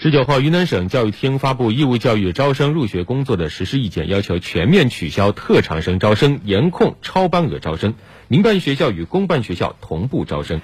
十九号云南省教育厅发布义务教育招生入学工作的实施意见要求全面取消特长生招生严控超班额招生。民办学校与公办学校同步招生。